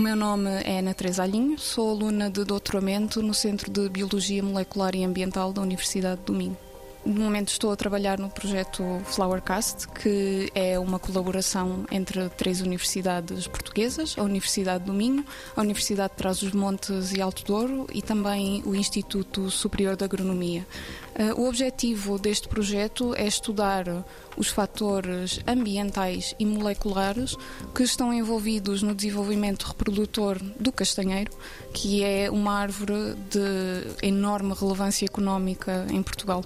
meu nome é Ana Teresa Alinho, sou aluna de doutoramento no Centro de Biologia Molecular e Ambiental da Universidade do Minho. No momento estou a trabalhar no projeto Flowercast, que é uma colaboração entre três universidades portuguesas, a Universidade do Minho, a Universidade de Trás-os-Montes e Alto Douro e também o Instituto Superior de Agronomia. Eh, o objetivo deste projeto é estudar os fatores ambientais e moleculares que estão envolvidos no desenvolvimento reprodutor do castanheiro, que é uma árvore de enorme relevância económica em Portugal.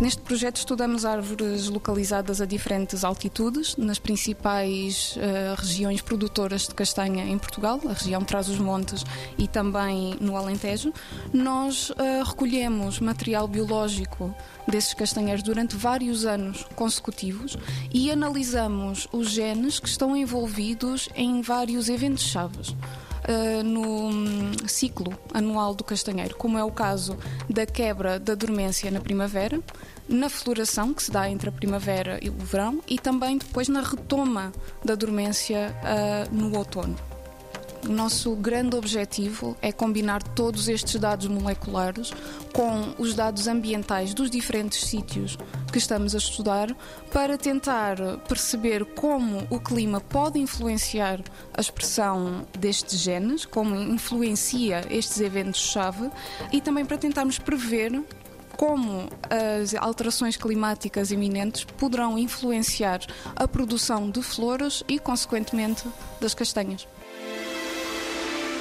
Neste projeto estudamos árvores localizadas a diferentes altitudes, nas principais uh, regiões produtoras de castanha em Portugal, a região Trás-os-Montes e também no Alentejo. Nós uh, recolhemos material biológico desses castanheiros durante vários anos consecutivos e analisamos os genes que estão envolvidos em vários eventos chaves. Uh, no um, ciclo anual do castanheiro, como é o caso da quebra da dormência na primavera, na floração que se dá entre a primavera e o verão e também depois na retoma da dormência uh, no outono. O nosso grande objetivo é combinar todos estes dados moleculares com os dados ambientais dos diferentes sítios que estamos a estudar para tentar perceber como o clima pode influenciar a expressão destes genes, como influencia estes eventos-chave e também para tentarmos prever como as alterações climáticas iminentes poderão influenciar a produção de flores e, consequentemente, das castanhas.